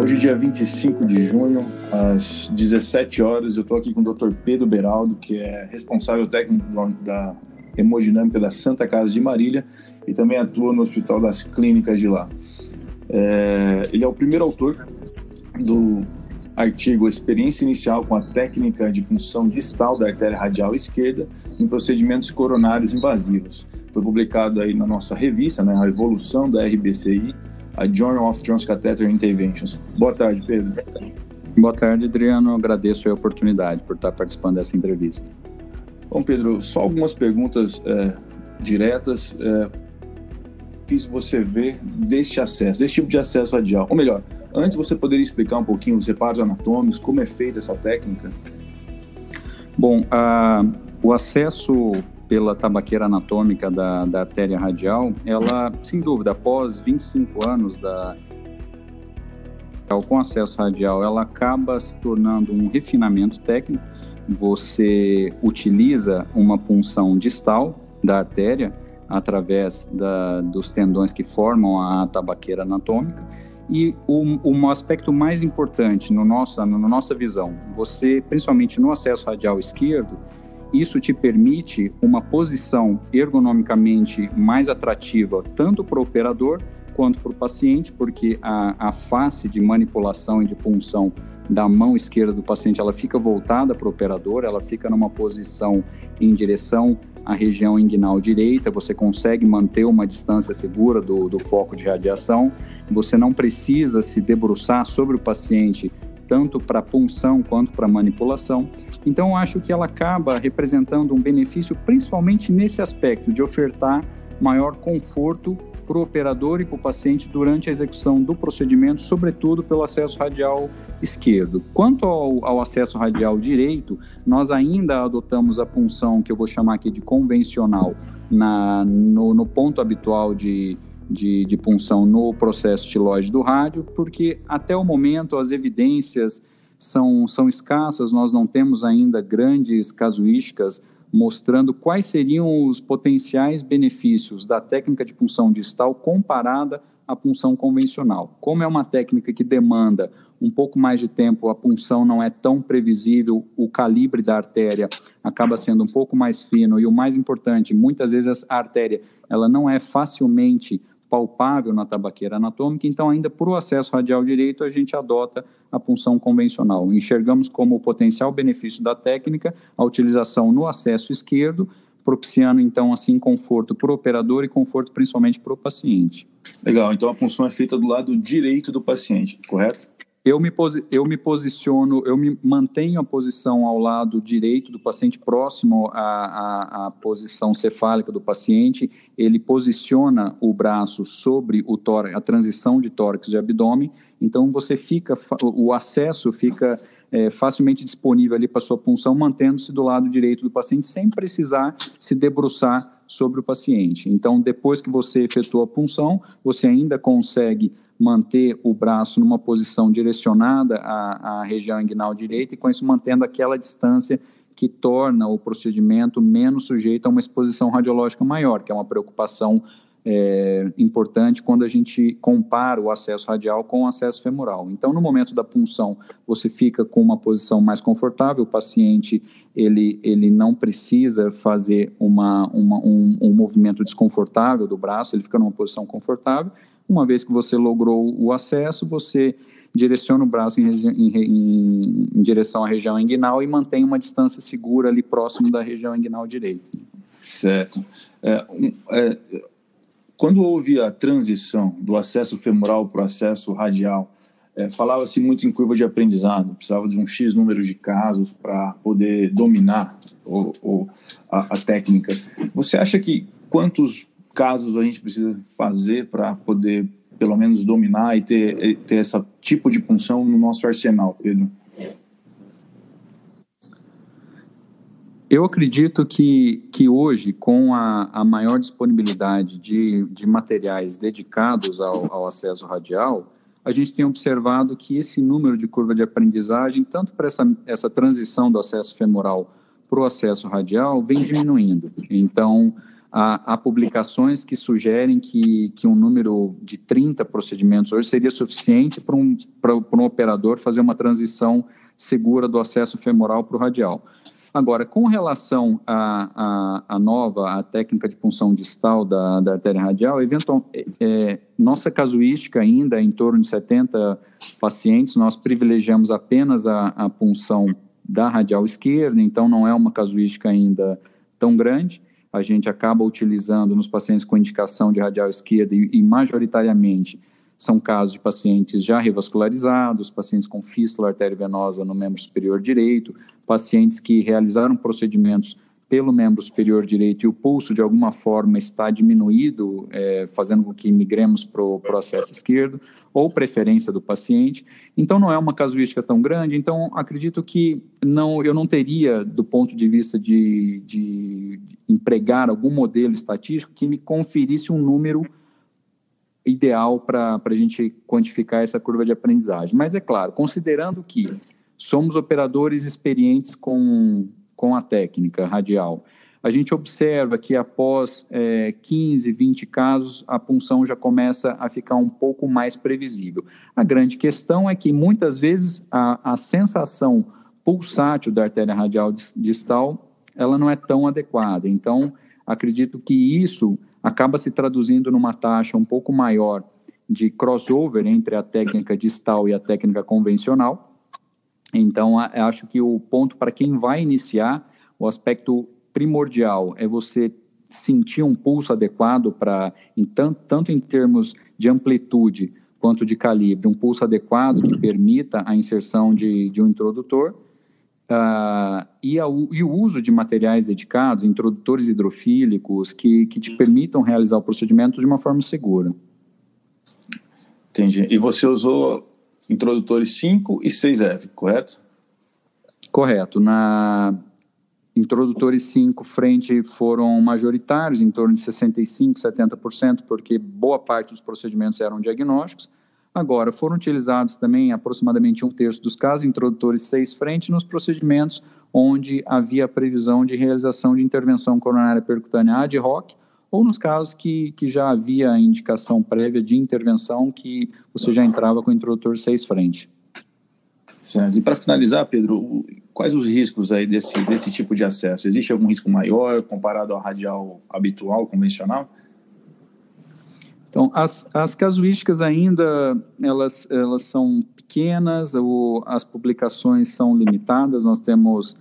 Hoje, dia 25 de junho, às 17 horas, eu estou aqui com o Dr. Pedro Beraldo, que é responsável técnico da hemodinâmica da Santa Casa de Marília e também atua no Hospital das Clínicas de lá. É, ele é o primeiro autor do artigo Experiência Inicial com a Técnica de Punção Distal da Artéria Radial Esquerda em Procedimentos Coronários Invasivos. Foi publicado aí na nossa revista, né, a Evolução da RBCI, a Journal of Transcatheter Interventions. Boa tarde, Pedro. Boa tarde, Adriano. Agradeço a oportunidade por estar participando dessa entrevista. Bom, Pedro, só algumas perguntas é, diretas. É, que você vê deste acesso, desse tipo de acesso radial? Ou melhor, antes você poderia explicar um pouquinho os reparos anatômicos, como é feita essa técnica? Bom, a, o acesso pela tabaqueira anatômica da, da artéria radial, ela, sem dúvida, após 25 anos da com acesso radial, ela acaba se tornando um refinamento técnico. Você utiliza uma punção distal da artéria através da, dos tendões que formam a tabaqueira anatômica. E o, um aspecto mais importante no nossa, na nossa visão, você, principalmente no acesso radial esquerdo, isso te permite uma posição ergonomicamente mais atrativa tanto para o operador quanto para o paciente, porque a, a face de manipulação e de punção da mão esquerda do paciente ela fica voltada para o operador, ela fica numa posição em direção à região inguinal direita, você consegue manter uma distância segura do, do foco de radiação, você não precisa se debruçar sobre o paciente tanto para punção quanto para manipulação. Então, acho que ela acaba representando um benefício, principalmente nesse aspecto de ofertar maior conforto para o operador e para o paciente durante a execução do procedimento, sobretudo pelo acesso radial esquerdo. Quanto ao, ao, acesso radial direito, nós ainda adotamos a punção que eu vou chamar aqui de convencional na, no, no ponto habitual de, de, de punção no processo estiloide do rádio, porque até o momento as evidências são, são escassas, nós não temos ainda grandes casuísticas mostrando quais seriam os potenciais benefícios da técnica de punção distal comparada à punção convencional. Como é uma técnica que demanda um pouco mais de tempo, a punção não é tão previsível, o calibre da artéria acaba sendo um pouco mais fino e o mais importante, muitas vezes a artéria ela não é facilmente palpável na tabaqueira anatômica, então ainda por o acesso radial direito a gente adota a punção convencional. Enxergamos como potencial benefício da técnica a utilização no acesso esquerdo, propiciando então assim conforto para o operador e conforto principalmente para o paciente. Legal, então a punção é feita do lado direito do paciente, correto? Eu me, eu me posiciono, eu me mantenho a posição ao lado direito do paciente, próximo à, à, à, posição cefálica do paciente. Ele posiciona o braço sobre o tórax, a transição de tórax e abdômen. Então, você fica, o acesso fica é, facilmente disponível ali para sua punção, mantendo-se do lado direito do paciente, sem precisar se debruçar sobre o paciente. Então, depois que você efetua a punção, você ainda consegue manter o braço numa posição direcionada à, à região inguinal direita e com isso mantendo aquela distância que torna o procedimento menos sujeito a uma exposição radiológica maior, que é uma preocupação é, importante quando a gente compara o acesso radial com o acesso femoral. Então, no momento da punção, você fica com uma posição mais confortável, o paciente ele, ele não precisa fazer uma, uma um, um movimento desconfortável do braço, ele fica numa posição confortável, uma vez que você logrou o acesso, você direciona o braço em, em, em, em, direção à região inguinal e mantém uma distância segura ali próximo da região inguinal direita. Certo. É, é, quando houve a transição do acesso femoral para o acesso radial, é, falava-se muito em curva de aprendizado, precisava de um X número de casos para poder dominar o, o, a, a técnica. Você acha que quantos casos a gente precisa fazer para poder, pelo menos, dominar e ter, ter esse tipo de punção no nosso arsenal, Pedro? Eu acredito que, que hoje, com a, a maior disponibilidade de, de materiais dedicados ao, ao acesso radial, a gente tem observado que esse número de curva de aprendizagem, tanto para essa, essa transição do acesso femoral para o acesso radial, vem diminuindo. Então, há, há, publicações que sugerem que, que um número de 30 procedimentos hoje seria suficiente para um, um operador fazer uma transição segura do acesso femoral para o radial. Agora, com relação à, à, nova, a técnica de punção distal da, da artéria radial, eventual, é, é, nossa casuística ainda é em torno de 70 pacientes, nós privilegiamos apenas a, a punção da radial esquerda, então não é uma casuística ainda tão grande a gente acaba utilizando nos pacientes com indicação de radial esquerda e, e majoritariamente são casos de pacientes já revascularizados, pacientes com fístula arteriovenosa no membro superior direito, pacientes que realizaram procedimentos pelo membro superior direito e o pulso de alguma forma está diminuído, é, fazendo com que migremos para o processo esquerdo, ou preferência do paciente. Então, não é uma casuística tão grande. Então, acredito que não, eu não teria, do ponto de vista de, de, empregar algum modelo estatístico que me conferisse um número ideal para a gente quantificar essa curva de aprendizagem. Mas, é claro, considerando que somos operadores experientes com com a técnica radial. A gente observa que após é, 15, 20 casos, a punção já começa a ficar um pouco mais previsível. A grande questão é que muitas vezes a, a sensação pulsátil da artéria radial distal ela não é tão adequada. Então, acredito que isso acaba se traduzindo numa taxa um pouco maior de crossover entre a técnica distal e a técnica convencional, então, acho que o ponto para quem vai iniciar, o aspecto primordial é você sentir um pulso adequado para, tanto, tanto em termos de amplitude quanto de calibre, um pulso adequado que permita a inserção de, de um introdutor uh, e, a, e, o uso de materiais dedicados, introdutores hidrofílicos, que, que te permitam realizar o procedimento de uma forma segura. Entendi. E você usou introdutores 5 e 6F, correto? Correto. Na introdutores 5 frente foram majoritários, em torno de 65, 70%, porque boa parte dos procedimentos eram diagnósticos. Agora, foram utilizados também aproximadamente um terço dos casos, introdutores 6 frente, nos procedimentos onde havia previsão de realização de intervenção coronária percutânea ad hoc, ou nos casos que, que já havia indicação prévia de intervenção que você já entrava com o introdutor 6 frente. Certo. E para finalizar, Pedro, quais os riscos aí desse, desse tipo de acesso? Existe algum risco maior comparado ao radial habitual, convencional? Então, as, as casuísticas ainda, elas, elas são pequenas, ou as publicações são limitadas, nós temos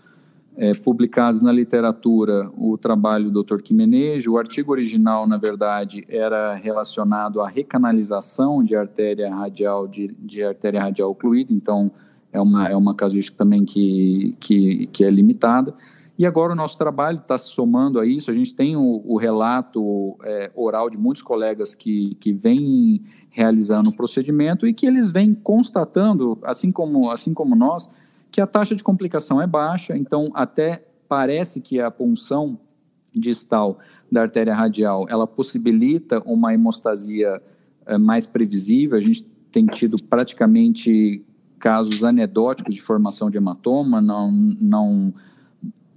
é, publicados na literatura o trabalho do Dr. Quimenejo. O artigo original, na verdade, era relacionado à recanalização de artéria radial de, de artéria radial ocluída, então é uma, é uma casuística também que, que, que é limitada. E agora o nosso trabalho está se somando a isso. A gente tem o, o relato é, oral de muitos colegas que, que vêm realizando o procedimento e que eles vêm constatando, assim como, assim como nós, que a taxa de complicação é baixa, então até parece que a punção distal da artéria radial, ela possibilita uma hemostasia é, mais previsível, a gente tem tido praticamente casos anedóticos de formação de hematoma, não, não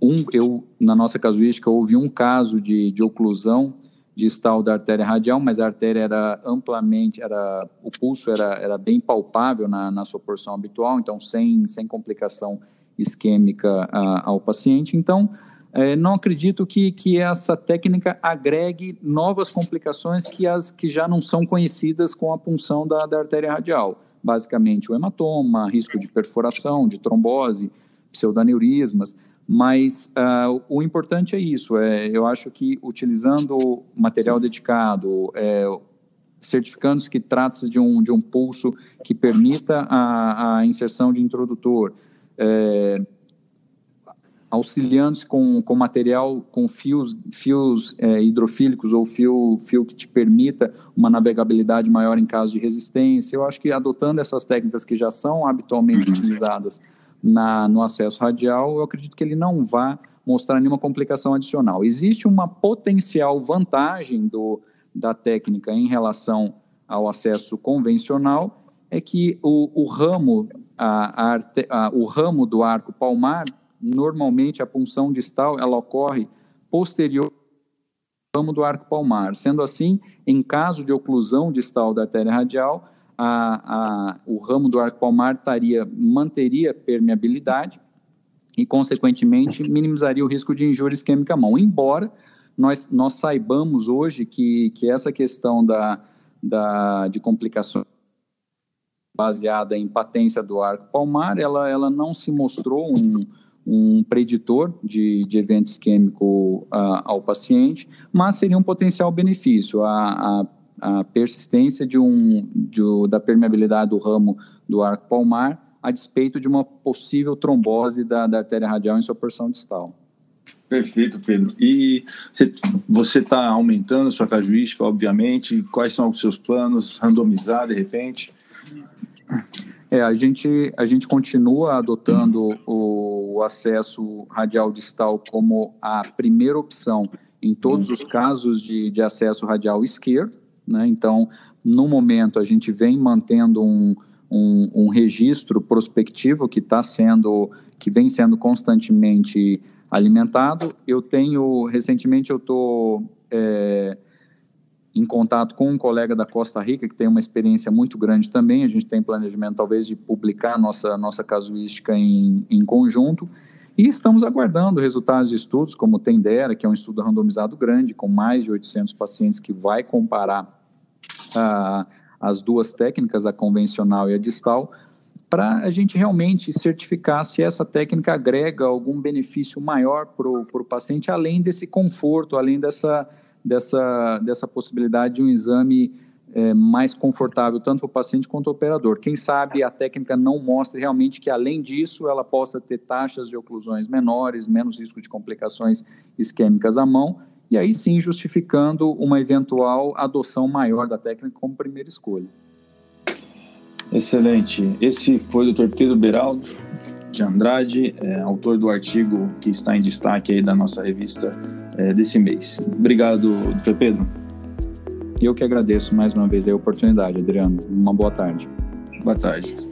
um, eu, na nossa casuística, houve um caso de, de oclusão distal da artéria radial, mas a artéria era amplamente, era, o pulso era, era bem palpável na, na sua porção habitual, então sem, sem complicação isquêmica a, ao paciente. Então, é, não acredito que, que essa técnica agregue novas complicações que, as, que já não são conhecidas com a punção da, da artéria radial. Basicamente, o hematoma, risco de perfuração, de trombose, pseudaneurismas. Mas uh, o importante é isso. É, eu acho que utilizando material dedicado, é, certificando-se que trata-se de um, de um pulso que permita a, a inserção de introdutor, é, auxiliando-se com, com material, com fios, fios é, hidrofílicos ou fio, fio que te permita uma navegabilidade maior em caso de resistência. Eu acho que adotando essas técnicas que já são habitualmente utilizadas na, no acesso radial, eu acredito que ele não vá mostrar nenhuma complicação adicional. Existe uma potencial vantagem do, da técnica em relação ao acesso convencional, é que o, o ramo, a, a, a, o ramo do arco palmar, normalmente a punção distal, ela ocorre posterior ramo do arco palmar. Sendo assim, em caso de oclusão distal da artéria radial, a, a, o ramo do arco palmar taria, manteria permeabilidade e, consequentemente, minimizaria o risco de injúria isquêmica à mão. Embora nós, nós saibamos hoje que, que essa questão da, da, de complicações baseada em patência do arco palmar, ela, ela não se mostrou um, um preditor de, de evento isquêmico uh, ao paciente, mas seria um potencial benefício. A, a, a persistência de um, de, da permeabilidade do ramo do arco palmar a despeito de uma possível trombose da, da artéria radial em sua porção distal. Perfeito, Pedro. E você está aumentando a sua casuística, obviamente. Quais são os seus planos? Randomizar, de repente? É, a gente, a gente continua adotando o, o acesso radial distal como a primeira opção em todos os casos de, de acesso radial esquerdo. Né? Então, no momento, a gente vem mantendo um, um, um registro prospectivo que está sendo, que vem sendo constantemente alimentado. Eu tenho, recentemente, eu estou é, em contato com um colega da Costa Rica que tem uma experiência muito grande também. A gente tem planejamento, talvez, de publicar nossa, nossa casuística em, em conjunto. E estamos aguardando resultados de estudos, como o Tendera, que é um estudo randomizado grande, com mais de 800 pacientes, que vai comparar a. As duas técnicas, a convencional e a distal, para a gente realmente certificar se essa técnica agrega algum benefício maior para o paciente, além desse conforto, além dessa, dessa, dessa possibilidade de um exame é, mais confortável, tanto para o paciente quanto o operador. Quem sabe a técnica não mostra realmente que, além disso, ela possa ter taxas de oclusões menores, menos risco de complicações isquêmicas à mão, e aí sim justificando uma eventual adoção maior da técnica como primeira escolha. Excelente. Esse foi o Dr. Pedro Beraldo de Andrade, é, autor do artigo que está em destaque aí da nossa revista é, desse mês. Obrigado, Dr. Pedro. Eu que agradeço mais uma vez a oportunidade, Adriano. Uma boa tarde. Boa tarde.